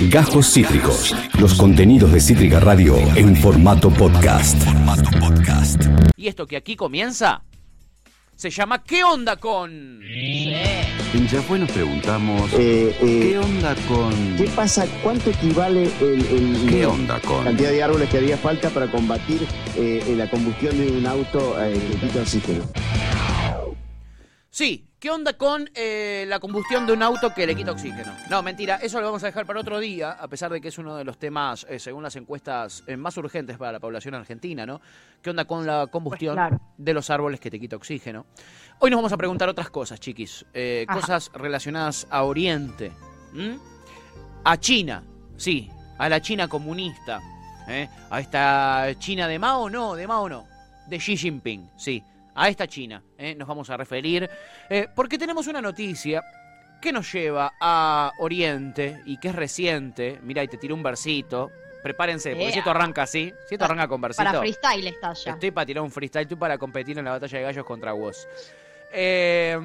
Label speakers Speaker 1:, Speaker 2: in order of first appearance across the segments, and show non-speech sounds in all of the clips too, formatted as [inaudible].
Speaker 1: Gajos Cítricos. Los contenidos de Cítrica Radio en formato podcast.
Speaker 2: Y esto que aquí comienza se llama ¿Qué onda con?
Speaker 3: En Yafue nos preguntamos,
Speaker 4: Eh, eh,
Speaker 3: ¿qué onda con...?
Speaker 4: ¿Qué pasa? ¿Cuánto equivale el, el-
Speaker 3: ¿Qué
Speaker 4: la
Speaker 3: onda con?
Speaker 4: cantidad de árboles que haría falta para combatir eh, eh, la combustión de un auto eh, que quita oxígeno?
Speaker 2: Sí, ¿qué onda con eh, la combustión de un auto que le quita oxígeno? No, mentira, eso lo vamos a dejar para otro día, a pesar de que es uno de los temas, eh, según las encuestas, eh, más urgentes para la población argentina, ¿no? ¿Qué onda con la combustión
Speaker 5: Pues claro.
Speaker 2: de los árboles que te quita oxígeno? Hoy nos vamos a preguntar otras cosas, chiquis. cosas relacionadas a Oriente, ¿m? a China, sí, a la China comunista, a esta China de Mao, no, de Mao no, de Xi Jinping, sí, a esta China ¿eh? nos vamos a referir, eh, porque tenemos una noticia que nos lleva a Oriente y que es reciente, mira, y te tiré un versito, prepárense, porque si esto arranca así, si esto arranca con versito...
Speaker 5: Para freestyle está ya.
Speaker 2: Estoy para tirar un freestyle, tú para competir en la batalla de gallos contra vos. Eh,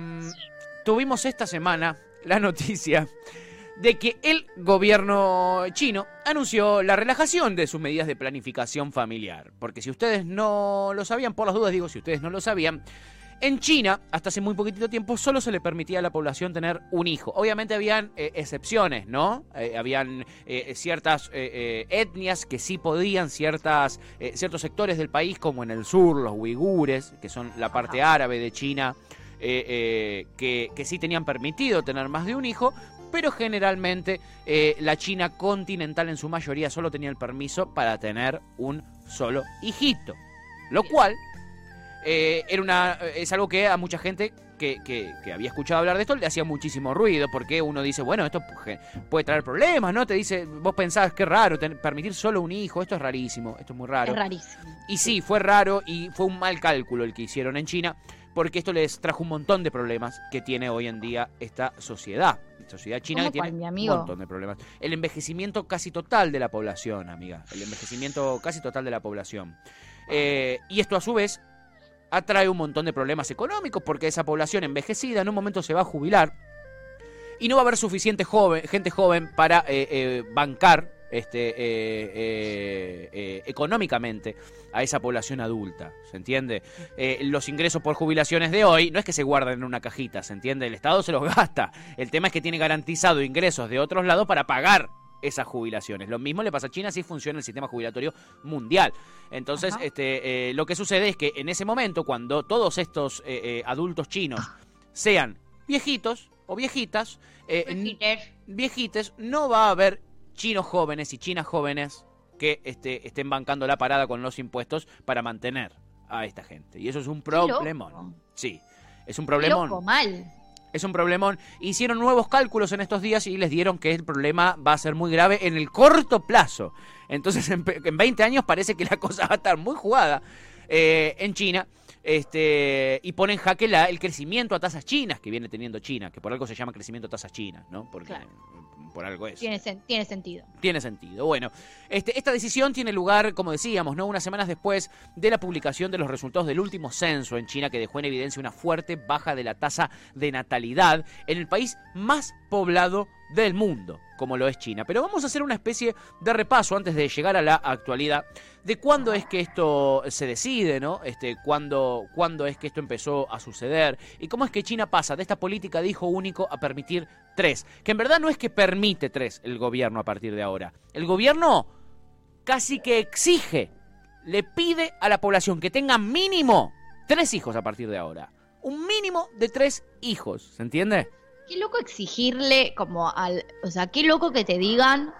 Speaker 2: tuvimos esta semana la noticia de que el gobierno chino anunció la relajación de sus medidas de planificación familiar. Porque si ustedes no lo sabían, por las dudas digo, si ustedes no lo sabían, en China, hasta hace muy poquitito tiempo, solo se le permitía a la población tener un hijo. Obviamente habían eh, excepciones, ¿no? Eh, habían eh, ciertas etnias que sí podían, ciertas, ciertos sectores del país, como en el sur, los uigures, que son la parte árabe de China, eh, eh, que, que sí tenían permitido tener más de un hijo, pero generalmente eh, la China continental en su mayoría solo tenía el permiso para tener un solo hijito. Lo cual eh, era una, es algo que a mucha gente que, que- que había escuchado hablar de esto le hacía muchísimo ruido, porque uno dice, bueno, esto pu- puede traer problemas, ¿no? Te dice, vos pensás que raro ten- permitir solo un hijo, esto es rarísimo, esto es muy raro.
Speaker 5: Es rarísimo.
Speaker 2: Y sí, fue raro y fue un mal cálculo el que hicieron en China, porque esto les trajo un montón de problemas que tiene hoy en día esta sociedad. Sociedad china
Speaker 5: ¿Cómo
Speaker 2: que tiene un montón de problemas. El envejecimiento casi total de la población, amiga. El envejecimiento casi total de la población. Eh, y esto a su vez atrae un montón de problemas económicos porque esa población envejecida en un momento se va a jubilar y no va a haber suficiente joven, gente joven para eh, eh, bancar este, eh, eh, eh, económicamente a esa población adulta, ¿se entiende? Eh, los ingresos por jubilaciones de hoy no es que se guarden en una cajita, ¿se entiende? El Estado se los gasta. El tema es que tiene garantizado ingresos de otros lados para pagar esas jubilaciones. Lo mismo le pasa a China, así funciona el sistema jubilatorio mundial. Entonces,
Speaker 5: Ajá.
Speaker 2: este, eh, lo que sucede es que en ese momento, cuando todos estos eh, eh, adultos chinos sean viejitos o viejitas, viejites, no va a haber chinos jóvenes y chinas jóvenes que este, estén bancando la parada con los impuestos para mantener a esta gente. Y eso es un problemón. Sí, es un problemón.
Speaker 5: Loco, mal.
Speaker 2: Es un problemón. Hicieron nuevos cálculos en estos días y les dieron que el problema va a ser muy grave en el corto plazo. Entonces, en, en 20 años parece que la [laughs] cosa va a estar muy jugada eh, en China. Este, y pone en jaque la- el crecimiento a tasas chinas que viene teniendo China, que por algo se llama crecimiento a tasas chinas, ¿no? Porque
Speaker 5: Claro.
Speaker 2: por algo es.
Speaker 5: Tiene, sen- tiene sentido.
Speaker 2: Tiene sentido. Bueno, este, esta decisión tiene lugar, como decíamos, ¿no? Unas semanas después de la publicación de los resultados del último censo en China que dejó en evidencia una fuerte baja de la tasa de natalidad en el país más poblado del mundo, como lo es China. Pero vamos a hacer una especie de repaso antes de llegar a la actualidad de cuándo es que esto se decide, ¿no? Este, cuándo, cuándo es que esto empezó a suceder y cómo es que China pasa de esta política de hijo único a permitir tres. Que en verdad no es que permite tres el gobierno a partir de ahora. El gobierno casi que exige, le pide a la población que tenga mínimo tres hijos a partir de ahora. Un mínimo de tres hijos, ¿se entiende?
Speaker 5: Qué loco exigirle como al... O sea, qué loco que te digan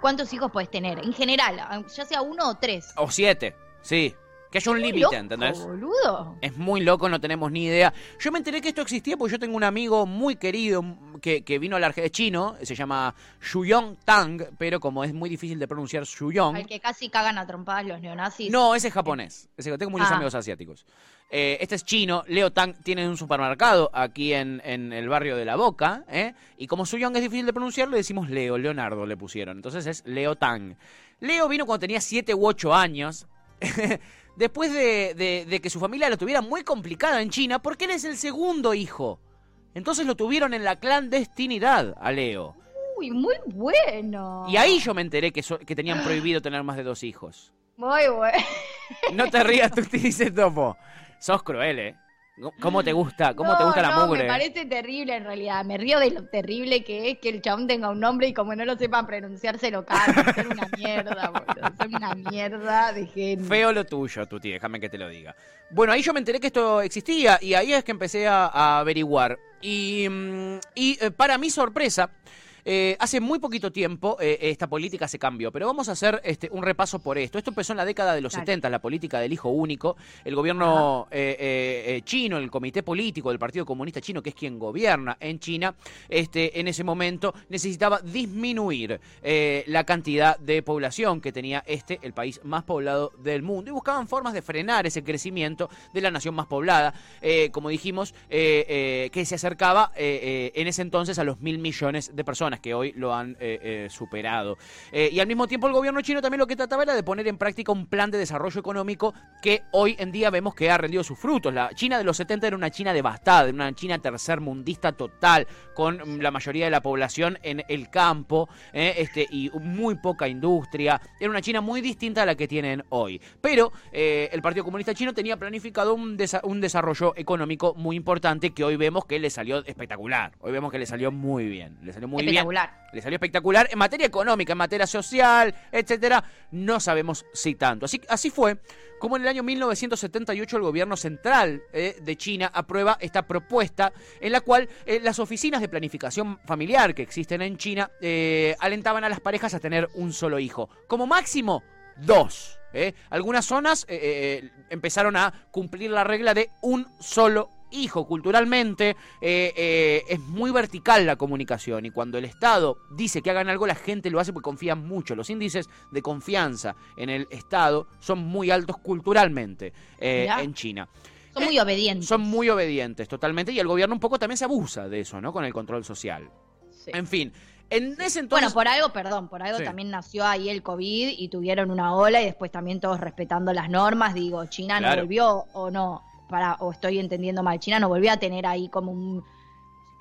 Speaker 5: cuántos hijos puedes tener. En general, ya sea uno o tres.
Speaker 2: O siete, sí. Que haya un límite, ¿entendés?
Speaker 5: boludo.
Speaker 2: Es muy loco, no tenemos ni idea. Yo me enteré que esto existía porque yo tengo un amigo muy querido que, que vino a la Argentina, chino, se llama Shuyong Tang, pero como es muy difícil de pronunciar Shuyong.
Speaker 5: Al que casi cagan a trompadas los neonazis.
Speaker 2: No, ese es japonés. Ese, tengo muchos
Speaker 5: Ah.
Speaker 2: amigos asiáticos. Eh, este es chino. Leo Tang tiene un supermercado aquí en, en el barrio de La Boca. ¿eh? Y como Suyong es difícil de pronunciar, le decimos Leo. Leonardo le pusieron. Entonces es Leo Tang. Leo vino cuando tenía 7 u 8 años. [laughs] Después de, de- de que su familia lo tuviera muy complicada en China, porque él es el segundo hijo. Entonces lo tuvieron en la clandestinidad a Leo.
Speaker 5: Uy, muy bueno.
Speaker 2: Y ahí yo me enteré que, so- que tenían prohibido tener más de dos hijos.
Speaker 5: Muy bueno.
Speaker 2: No te rías, tú te dices topo. Sos cruel, ¿eh? ¿Cómo te gusta? ¿Cómo te gusta la
Speaker 5: no,
Speaker 2: mugre?
Speaker 5: Me parece terrible en realidad. Me río de lo terrible que es que el chabón tenga un nombre y como no lo sepan pronunciar se lo cagan. Son una mierda, boludo. Son una mierda de genio.
Speaker 2: Feo lo tuyo, Tuti, déjame que te lo diga. Bueno, ahí yo me enteré que esto existía y ahí es que empecé a, a averiguar. Y, mm, y, eh, para mi sorpresa, eh, hace muy poquito tiempo eh, esta política se cambió, pero vamos a hacer este, un repaso por esto. Esto empezó en la década de los
Speaker 5: Dale.
Speaker 2: 70, la política del hijo único. El gobierno eh, chino, el comité político del Partido Comunista Chino, que es quien gobierna en China, este, en ese momento necesitaba disminuir la cantidad de población que tenía este, el país más poblado del mundo. Y buscaban formas de frenar ese crecimiento de la nación más poblada, como dijimos, que se acercaba en ese entonces a los mil millones de personas que hoy lo han eh, eh, superado. Eh, y al mismo tiempo el gobierno chino también lo que trataba era de poner en práctica un plan de desarrollo económico que hoy en día vemos que ha rendido sus frutos. La China de los 70 era una China devastada, era una China tercermundista total, con la mayoría de la población en el campo este, y muy poca industria. Era una China muy distinta a la que tienen hoy. Pero el Partido Comunista Chino tenía planificado un, desa- un desarrollo económico muy importante que hoy vemos que le salió espectacular. Hoy vemos que le salió muy bien. Le salió muy bien. Le salió espectacular en materia económica, en materia social, etcétera. No sabemos si tanto. Así, así fue como en el año 1978 el gobierno central eh, de China aprueba esta propuesta en la cual eh, las oficinas de planificación familiar que existen en China eh, alentaban a las parejas a tener un solo hijo. Como máximo, dos. Algunas zonas empezaron a cumplir la regla de un solo hijo. Culturalmente eh, eh, es muy vertical la comunicación y cuando el Estado dice que hagan algo, la gente lo hace porque confía mucho. Los índices de confianza en el Estado son muy altos culturalmente eh, en China.
Speaker 5: Son muy obedientes.
Speaker 2: Son muy obedientes totalmente y el gobierno un poco también se abusa de eso, ¿no? Con el control social.
Speaker 5: Sí.
Speaker 2: En fin, en ese entonces...
Speaker 5: Bueno, por algo, perdón, por algo
Speaker 2: Sí.
Speaker 5: también nació ahí el COVID y tuvieron una ola y después también todos respetando las normas. Digo, China
Speaker 2: Claro.
Speaker 5: no volvió o no, para, o estoy entendiendo mal, China no volvió a tener ahí como un,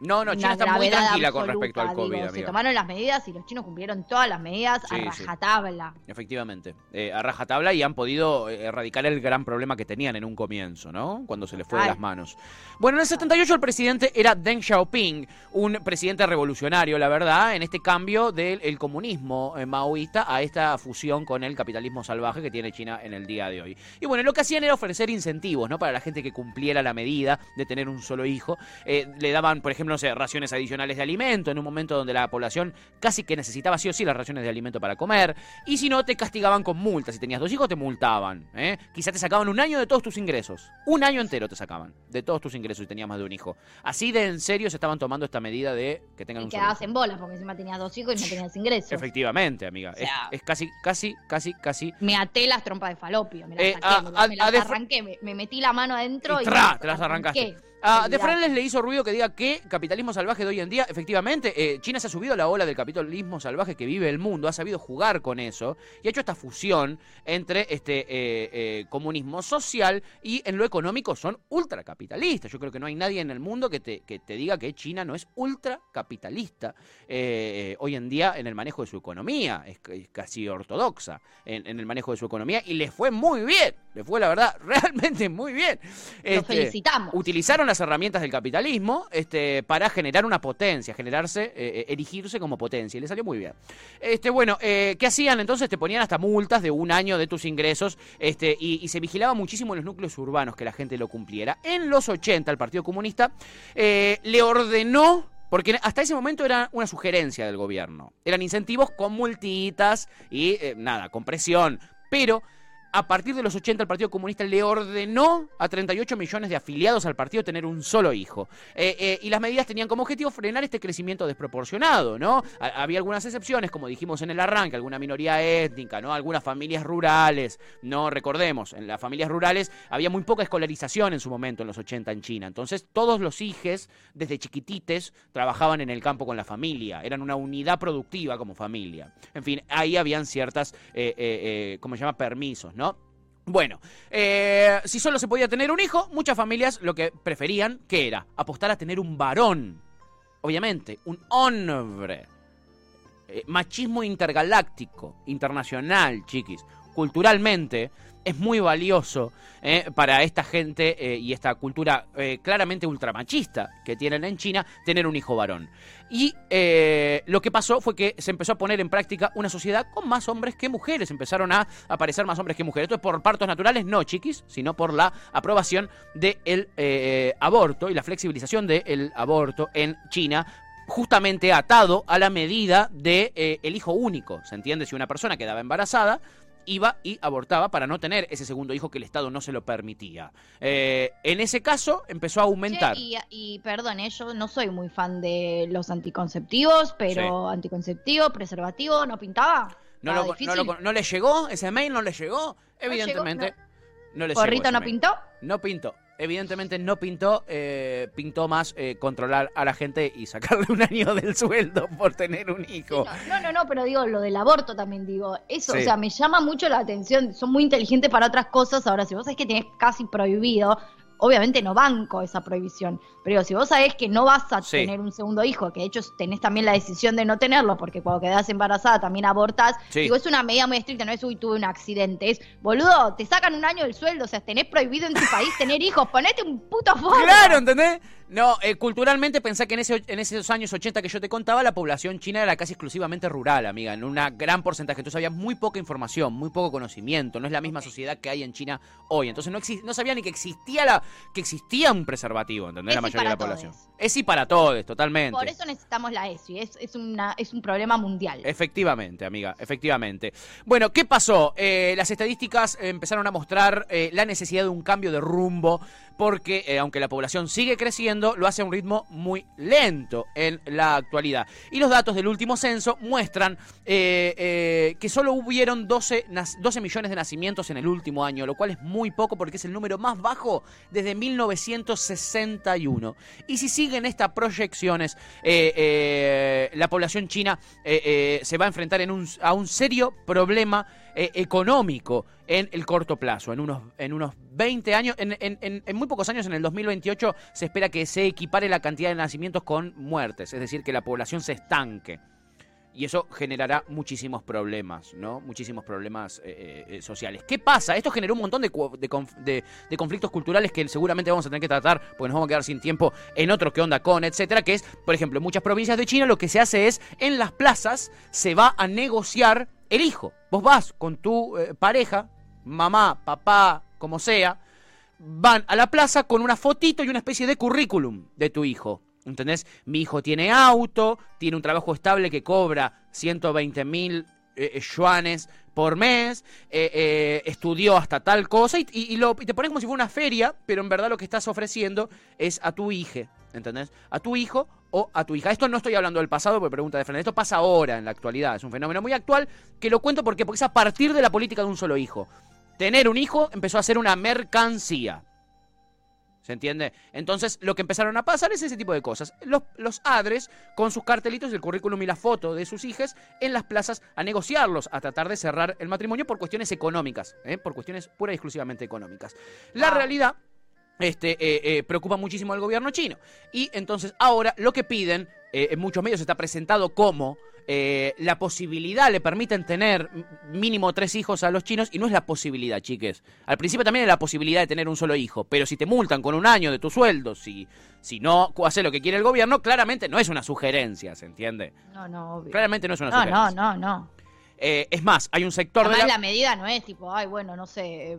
Speaker 2: No, no, China está muy tranquila con respecto al COVID,
Speaker 5: digo, Se tomaron las medidas y los chinos cumplieron todas las medidas
Speaker 2: Sí,
Speaker 5: a
Speaker 2: sí.
Speaker 5: rajatabla.
Speaker 2: Efectivamente, eh, a rajatabla y han podido eh, erradicar el gran problema que tenían en un comienzo, ¿no? Cuando se les fue de las manos. Bueno, en el 78 el presidente era Deng Xiaoping, un presidente revolucionario, la verdad, en este cambio del el comunismo eh, maoísta a esta fusión con el capitalismo salvaje que tiene China en el día de hoy. Y bueno, lo que hacían era ofrecer incentivos, ¿no? Para la gente que cumpliera la medida de tener un solo hijo. Eh, le daban, por ejemplo, no sé, raciones adicionales de alimento en un momento donde la población casi que necesitaba sí o sí las raciones de alimento para comer. Y si no, te castigaban con multas. Si tenías dos hijos, te multaban. ¿eh? Quizá te sacaban un año de todos tus ingresos. Un año entero te sacaban de todos tus ingresos si tenías más de un hijo. Así de en serio se estaban tomando esta medida de que tengan
Speaker 5: Y
Speaker 2: un
Speaker 5: quedabas en bolas porque encima tenías dos hijos y no tenías ingresos.
Speaker 2: Efectivamente, amiga.
Speaker 5: O sea-
Speaker 2: es, es casi, casi, casi, casi.
Speaker 5: Me até las trompas de falopio, me las
Speaker 2: Eh,
Speaker 5: saqué,
Speaker 2: a-
Speaker 5: me,
Speaker 2: a-
Speaker 5: me las
Speaker 2: a
Speaker 5: arranqué, me, me metí la mano adentro
Speaker 2: Y
Speaker 5: y,
Speaker 2: tra,
Speaker 5: me
Speaker 2: te las arrancaste.
Speaker 5: arranqué.
Speaker 2: A De
Speaker 5: Olvidate.
Speaker 2: Fernández le hizo ruido que diga que capitalismo salvaje de hoy en día, efectivamente, eh, China se ha subido a la ola del capitalismo salvaje que vive el mundo, ha sabido jugar con eso y ha hecho esta fusión entre este eh, eh, comunismo social y en lo económico son ultracapitalistas. Yo creo que no hay nadie en el mundo que te, que te diga que China no es ultracapitalista hoy en día en el manejo de su economía, es, es casi ortodoxa en, en el manejo de su economía y le fue muy bien, le fue la verdad [laughs] realmente muy bien. Este,
Speaker 5: felicitamos.
Speaker 2: utilizaron las herramientas del capitalismo este, para generar una potencia, generarse, eh, eh, erigirse como potencia. Y le salió muy bien. Este, bueno, eh, ¿qué hacían entonces? Te ponían hasta multas de un año de tus ingresos este, y, y se vigilaba muchísimo en los núcleos urbanos que la gente lo cumpliera. En los 80 el Partido Comunista eh, le ordenó... Porque hasta ese momento era una sugerencia del gobierno. Eran incentivos con multitas y eh, nada, con presión. Pero a partir de los 80 el Partido Comunista le ordenó a 38 millones de afiliados al partido tener un solo hijo. Eh, eh, y las medidas tenían como objetivo frenar este crecimiento desproporcionado, ¿no? Ha- había algunas excepciones, como dijimos en el arranque, alguna minoría étnica, ¿no? Algunas familias rurales, ¿no? Recordemos, en las familias rurales había muy poca escolarización en su momento, en los 80 en China. Entonces, todos los hijes, desde chiquitites, trabajaban en el campo con la familia. Eran una unidad productiva como familia. En fin, ahí habían ciertas, eh, eh, ¿cómo se llama? Permisos, ¿no? Bueno, eh, si solo se podía tener un hijo, muchas familias lo que preferían, ¿qué era? Apostar a tener un varón. Obviamente, un hombre. eh, machismo intergaláctico, internacional, chiquis, culturalmente es muy valioso eh, para esta gente eh, y esta cultura eh, claramente ultramachista que tienen en China tener un hijo varón. Y lo que pasó fue que se empezó a poner en práctica una sociedad con más hombres que mujeres. Empezaron a aparecer más hombres que mujeres. Esto es por partos naturales, no chiquis, sino por la aprobación del aborto y la flexibilización del aborto en China justamente atado a la medida de el hijo único. ¿Se entiende? Si una persona quedaba embarazada, iba y abortaba para no tener ese segundo hijo que el Estado no se lo permitía. Eh, en ese caso empezó a aumentar.
Speaker 5: Y, y perdón, eh, yo no soy muy fan de los anticonceptivos, pero anticonceptivo, preservativo, ¿no pintaba?
Speaker 2: ¿No, lo- no, lo- no le llegó? ¿Ese mail no le llegó? Evidentemente no, le llegó.
Speaker 5: ¿Porrito
Speaker 2: ese
Speaker 5: no
Speaker 2: mail.
Speaker 5: pintó?
Speaker 2: No pintó. Evidentemente no pintó, eh, pintó más eh, controlar a la gente y sacarle un año del sueldo por tener un hijo.
Speaker 5: No, no, no, pero digo, lo del aborto también digo. Eso,
Speaker 2: Sí.
Speaker 5: o sea, me llama mucho la atención. Son muy inteligentes para otras cosas. Ahora, si vos sabés que tenés casi prohibido, obviamente no banco esa prohibición. Pero digo, si vos sabés que no vas a
Speaker 2: Sí.
Speaker 5: tener un segundo hijo, que de hecho tenés también la decisión de no tenerlo, porque cuando quedás embarazada también abortás,
Speaker 2: Sí.
Speaker 5: digo, es una medida muy estricta, no es uy, tuve un accidente. Es, boludo, te sacan un año del sueldo, o sea, tenés prohibido en tu país tener hijos, ponete un puto fondo.
Speaker 2: Claro, ¿entendés? No, eh, culturalmente pensá que en, ese, en esos años 80 que yo te contaba, la población china era casi exclusivamente rural, amiga, en un gran porcentaje. Entonces había muy poca información, muy poco conocimiento. No es la misma sociedad que hay en China hoy. Entonces no, no sabía ni que existía la que existía un preservativo, ¿entendés?
Speaker 5: Es
Speaker 2: la mayoría de la población. Es y para todos, totalmente.
Speaker 5: Por eso necesitamos la ESI, es, es, una, es un problema mundial.
Speaker 2: Efectivamente, amiga, efectivamente. Bueno, ¿qué pasó? Eh, las estadísticas empezaron a mostrar eh, la necesidad de un cambio de rumbo porque eh, aunque la población sigue creciendo, lo hace a un ritmo muy lento en la actualidad. Y los datos del último censo muestran eh, eh, que solo hubieron 12, nas- 12 millones de nacimientos en el último año, lo cual es muy poco porque es el número más bajo desde 1961. Y si siguen estas proyecciones, la población china se va a enfrentar a un serio problema eh, económico en el corto plazo, en unos, en unos 20 años, en, en- en- muy pocos años, en el 2028, se espera que se equipare la cantidad de nacimientos con muertes, es decir, que la población se estanque. Y eso generará muchísimos problemas, ¿no? Muchísimos problemas eh, eh, sociales. ¿Qué pasa? Esto generó un montón de, de de- de conflictos culturales que seguramente vamos a tener que tratar, porque nos vamos a quedar sin tiempo en otro que onda con, etcétera, que es, por ejemplo, en muchas provincias de China lo que se hace es, en las plazas se va a negociar el hijo. Vos vas con tu eh, pareja, mamá, papá, como sea, van a la plaza con una fotito y una especie de currículum de tu hijo. ¿Entendés? Mi hijo tiene auto, tiene un trabajo estable que cobra 120 mil eh, eh, yuanes por mes, eh, eh, estudió hasta tal cosa y, lo, te pones como si fuera una feria, pero en verdad lo que estás ofreciendo es a tu hija, ¿entendés? A tu hijo o a tu hija. Esto no estoy hablando del pasado, porque pregunta de frente. Esto pasa ahora en la actualidad. Es un fenómeno muy actual que lo cuento porque, porque es a partir de la política de un solo hijo. Tener un hijo empezó a ser una mercancía. ¿Se entiende? Entonces, lo que empezaron a pasar es ese tipo de cosas. Los, los adres, con sus cartelitos, el currículum y la foto de sus hijas, en las plazas a negociarlos, a tratar de cerrar el matrimonio por cuestiones económicas, ¿eh? por cuestiones pura y exclusivamente económicas. La
Speaker 5: Wow.
Speaker 2: realidad este, eh, eh, preocupa muchísimo al gobierno chino. Y entonces ahora lo que piden, en muchos medios está presentado como eh, la posibilidad, le permiten tener mínimo tres hijos a los chinos y no es la posibilidad, chiques. Al principio también es la posibilidad de tener un solo hijo, pero si te multan con un año de tu sueldo, si, si no hace lo que quiere el gobierno, claramente no es una sugerencia, ¿se entiende?
Speaker 5: No, no, obvio.
Speaker 2: Claramente no es una
Speaker 5: No, no,
Speaker 2: sugerencia.
Speaker 5: no, no.
Speaker 2: Eh, es más, hay un sector
Speaker 5: Además,
Speaker 2: de
Speaker 5: la...
Speaker 2: la...
Speaker 5: medida no es tipo, ay, bueno, no sé, eh,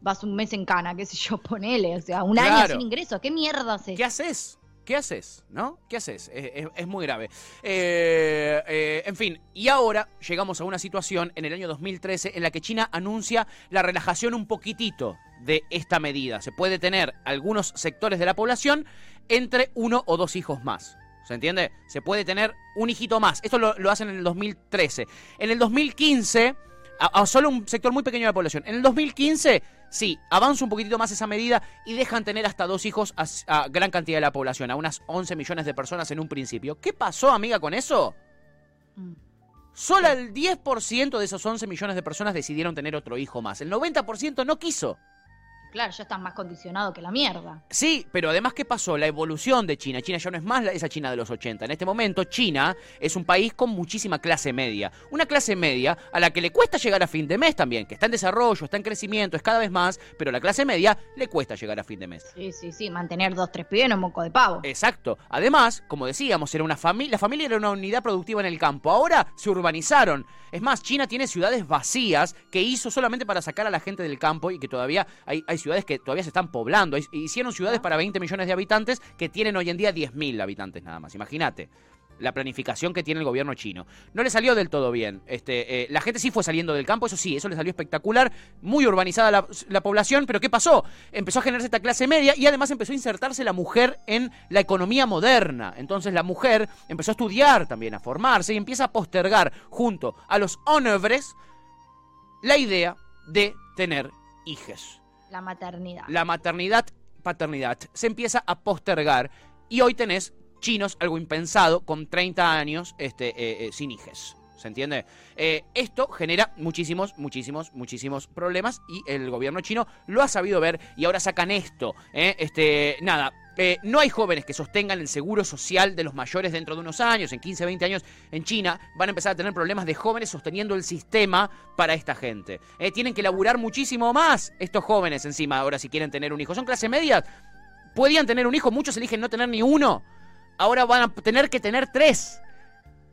Speaker 5: vas un mes en cana, qué sé yo, [laughs] ponele. O sea, un año sin ingresos. ¿Qué mierda haces?
Speaker 2: ¿Qué haces? ¿Qué haces? ¿No? ¿Qué haces? Es, muy grave. Eh, eh, en fin, y ahora llegamos a una situación en el año 2013 en la que China anuncia la relajación un poquitito de esta medida. Se puede tener algunos sectores de la población entre uno o dos hijos más. ¿Se entiende? Se puede tener un hijito más. Esto lo hacen en el 2013. En el 2015, a, a solo un sector muy pequeño de la población. En el 2015, sí, avanza un poquitito más esa medida y dejan tener hasta dos hijos a, a gran cantidad de la población, a unas 11 millones de personas en un principio. ¿Qué pasó, amiga, con eso?
Speaker 5: Mm.
Speaker 2: Solo el 10% de esos 11 millones de personas decidieron tener otro hijo más. El 90% no quiso.
Speaker 5: Claro, ya estás más condicionado que la mierda.
Speaker 2: Sí, pero además, ¿qué pasó? La evolución de China. China ya no es más esa China de los 80. En este momento, China es un país con muchísima clase media. Una clase media a la que le cuesta llegar a fin de mes también, que está en desarrollo, está en crecimiento, es cada vez más, pero a la clase media le cuesta llegar a fin de mes.
Speaker 5: Sí, sí, sí, mantener dos, tres pibes no es moco de pavo.
Speaker 2: Exacto. Además, como decíamos, era una familia, la familia era una unidad productiva en el campo. Ahora se urbanizaron. Es más, China tiene ciudades vacías que hizo solamente para sacar a la gente del campo y que todavía hay, hay ciudades que todavía se están poblando. Hicieron ciudades para 20 millones de habitantes que tienen hoy en día 10.000 habitantes nada más. Imagínate. La planificación que tiene el gobierno chino. No le salió del todo bien. Este, eh, la gente sí fue saliendo del campo, eso sí, eso le salió espectacular. Muy urbanizada la, la población, pero ¿qué pasó? Empezó a generarse esta clase media y además empezó a insertarse la mujer en la economía moderna. Entonces la mujer empezó a estudiar también, a formarse y empieza a postergar junto a los hombres la idea de tener hijos.
Speaker 5: La maternidad.
Speaker 2: La maternidad, paternidad, se empieza a postergar y hoy tenés chinos, algo impensado, con 30 años este, eh, eh, sin hijes. ¿Se entiende? Eh, esto genera muchísimos, muchísimos, muchísimos problemas y el gobierno chino lo ha sabido ver y ahora sacan esto. Este, nada, eh, no hay jóvenes que sostengan el seguro social de los mayores dentro de unos años, en 15, 20 años en China, van a empezar a tener problemas de jóvenes sosteniendo el sistema para esta gente. Eh, tienen que laburar muchísimo más estos jóvenes encima, ahora si quieren tener un hijo. Son clase media, podían tener un hijo, muchos eligen no tener ni uno. Ahora van a tener que tener tres.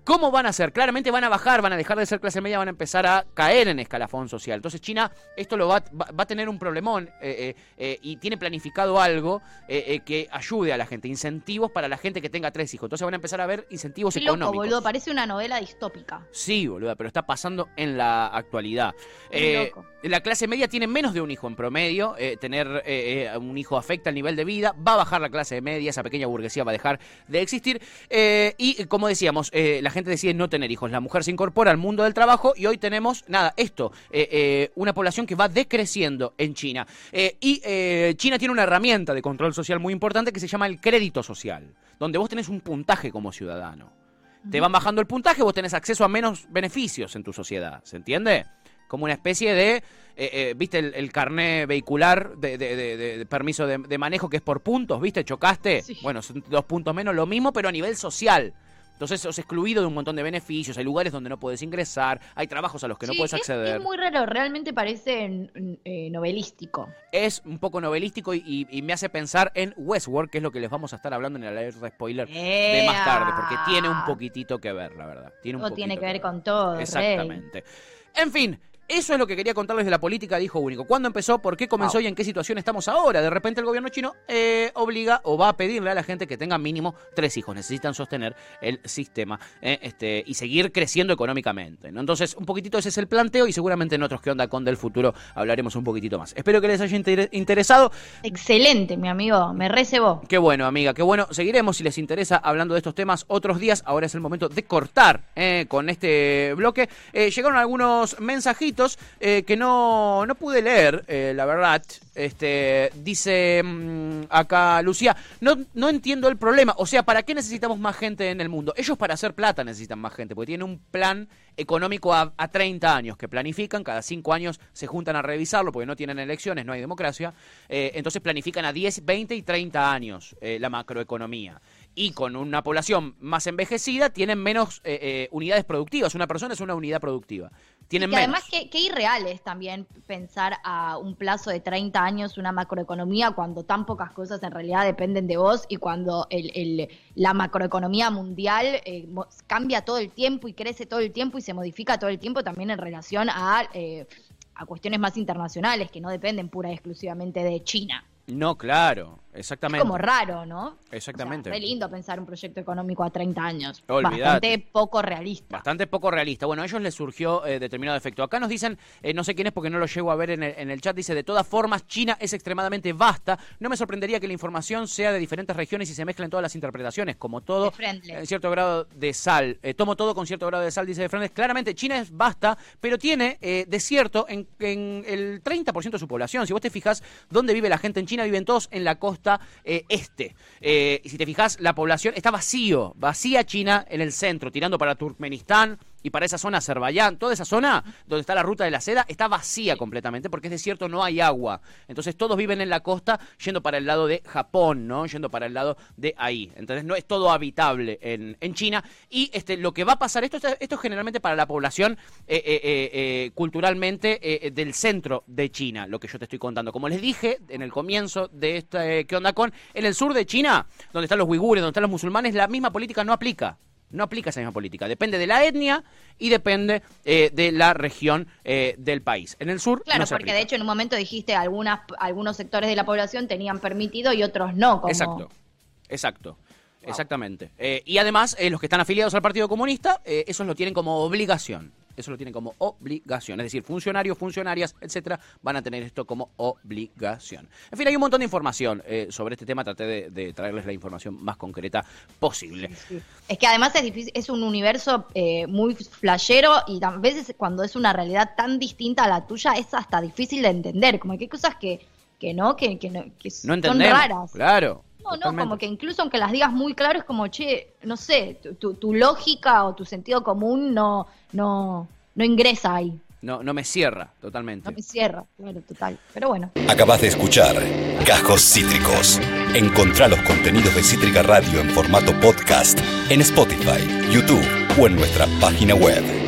Speaker 2: ¿Cómo van a hacer? Claramente van a bajar, van a dejar de ser clase media, van a empezar a caer en escalafón social. Entonces China esto lo va, va, va a tener un problemón eh, eh, eh, y tiene planificado algo que ayude a la gente, incentivos para la gente que tenga tres hijos. Entonces van a empezar a ver incentivos
Speaker 5: Qué loco,
Speaker 2: económicos.
Speaker 5: boludo, parece una novela distópica.
Speaker 2: Sí, boluda, pero está pasando en la actualidad.
Speaker 5: Loco.
Speaker 2: la clase media tiene menos de un hijo en promedio. tener un hijo afecta el nivel de vida. Va a bajar la clase media, esa pequeña burguesía va a dejar de existir. y como decíamos, la gente decide no tener hijos. La mujer se incorpora al mundo del trabajo y hoy tenemos, nada, esto, eh, eh, una población que va decreciendo en China. Eh, y China tiene una herramienta de control social muy importante que se llama el crédito social, donde vos tenés un puntaje como ciudadano. Te van bajando el puntaje, vos tenés acceso a menos beneficios en tu sociedad, ¿se entiende? Como una especie de, ¿viste el, el carné vehicular de, de- de- de- de permiso de, de manejo que es por puntos, ¿viste? ¿Chocaste?
Speaker 5: Sí.
Speaker 2: Bueno, son dos puntos menos, lo mismo, pero a nivel social. Entonces sos excluido de un montón de beneficios, hay lugares donde no puedes ingresar, hay trabajos a los que no puedes
Speaker 5: es-
Speaker 2: acceder.
Speaker 5: Es, muy raro, realmente parece mm, eh, novelístico.
Speaker 2: Es un poco novelístico y, y- y me hace pensar en Westworld, que es lo que les vamos a estar hablando en el alerta spoiler de más tarde, porque tiene un poquitito que ver, la verdad. Tiene un
Speaker 5: Todo tiene que ver con todo. Rey.
Speaker 2: Exactamente. En fin. Eso es lo que quería contarles de la política de hijo único. ¿Cuándo empezó? ¿Por qué comenzó? ¿Y en qué situación estamos ahora? De repente el gobierno chino eh, obliga o va a pedirle a la gente que tenga mínimo tres hijos. Necesitan sostener el sistema eh, este, y seguir creciendo económicamente. ¿no? Entonces, un poquitito ese es el planteo y seguramente en otros que onda con del futuro hablaremos un poquito más. Espero que les haya inter- interesado.
Speaker 5: Excelente, mi amigo. Me recebó.
Speaker 2: Qué bueno, amiga, qué bueno. Seguiremos si les interesa hablando de estos temas otros días. Ahora es el momento de cortar eh, con este bloque. Eh, llegaron algunos mensajitos eh, que no, no pude leer, eh, la verdad. Este, dice mm, acá Lucía, no, no entiendo el problema. O sea, ¿para qué necesitamos más gente en el mundo? Ellos para hacer plata necesitan más gente, porque tienen un plan económico a, a 30 años que planifican, cada 5 años se juntan a revisarlo porque no tienen elecciones, no hay democracia, eh, entonces planifican a 10, 20 y 30 años la macroeconomía. Y con una población más envejecida tienen menos unidades productivas. Una persona es una unidad productiva. Tienen
Speaker 5: que
Speaker 2: menos.
Speaker 5: además, qué, qué irreal es también pensar a un plazo de 30 años una macroeconomía cuando tan pocas cosas en realidad dependen de vos y cuando el, el- la macroeconomía mundial eh, cambia todo el tiempo y crece todo el tiempo y se modifica todo el tiempo también en relación a, eh, a cuestiones más internacionales que no dependen pura y exclusivamente de China.
Speaker 2: No, claro,
Speaker 5: Es
Speaker 2: exactamente.
Speaker 5: como raro, ¿no?
Speaker 2: Exactamente.
Speaker 5: O sea, lindo pensar un proyecto económico a 30 años.
Speaker 2: Olvidate.
Speaker 5: Bastante poco realista.
Speaker 2: Bastante poco realista. Bueno, a ellos les surgió eh, determinado efecto. Acá nos dicen, eh, no sé quién es porque no lo llego a ver en el, en el chat, dice, de todas formas, China es extremadamente vasta. No me sorprendería que la información sea de diferentes regiones y se mezclen todas las interpretaciones, como todo, en cierto grado de sal. Eh, tomo todo con cierto grado de sal, dice de Fernández. Claramente, China es vasta, pero tiene eh, desierto en, en el 30% de su población. Si vos te fijas dónde vive la gente en China, viven todos en la costa eh, este. Eh, si te fijas, la población está vacío, vacía China en el centro, tirando para Turkmenistán, Y para esa zona, Azerbaiyán, toda esa zona donde está la ruta de la seda, está vacía completamente porque es desierto, no hay agua. Entonces todos viven en la costa yendo para el lado de Japón, ¿no? Yendo para el lado de ahí. Entonces no es todo habitable en, en China. Y este, lo que va a pasar, esto, esto es generalmente para la población eh, eh, eh, culturalmente del centro de China, lo que yo te estoy contando. Como les dije en el comienzo de este ¿Qué onda con? En el sur de China, donde están los uigures, donde están los musulmanes, la misma política no aplica. No aplica esa misma política. Depende de la etnia y depende eh, de la región eh, del país. En el sur.
Speaker 5: Claro,
Speaker 2: no se
Speaker 5: porque de hecho en un momento dijiste algunas, algunos sectores de la población tenían permitido y otros no.
Speaker 2: Exacto. Exacto. Exactamente. Eh, y además, los que están afiliados al Partido Comunista, esos lo tienen como obligación. Eso lo tienen como obligación. Es decir, funcionarios, funcionarias, etcétera, van a tener esto como obligación. En fin, hay un montón de información eh, sobre este tema. Traté de, traerles la información más concreta posible.
Speaker 5: Es que además es difícil, es un universo eh, muy flashero y a veces cuando es una realidad tan distinta a la tuya es hasta difícil de entender. Como que hay cosas que, que no, que, que, no, que
Speaker 2: son raras. Claro.
Speaker 5: No, no, como que incluso aunque las digas muy claro, es como, che, no sé, tu, tu, lógica o tu sentido común no, no, no ingresa ahí.
Speaker 2: No, no me cierra totalmente.
Speaker 5: No me cierra, claro, total. Pero bueno.
Speaker 1: Acabas de escuchar Cajos Cítricos. Encontrá los contenidos de Cítrica Radio en formato podcast en Spotify, YouTube o en nuestra página web.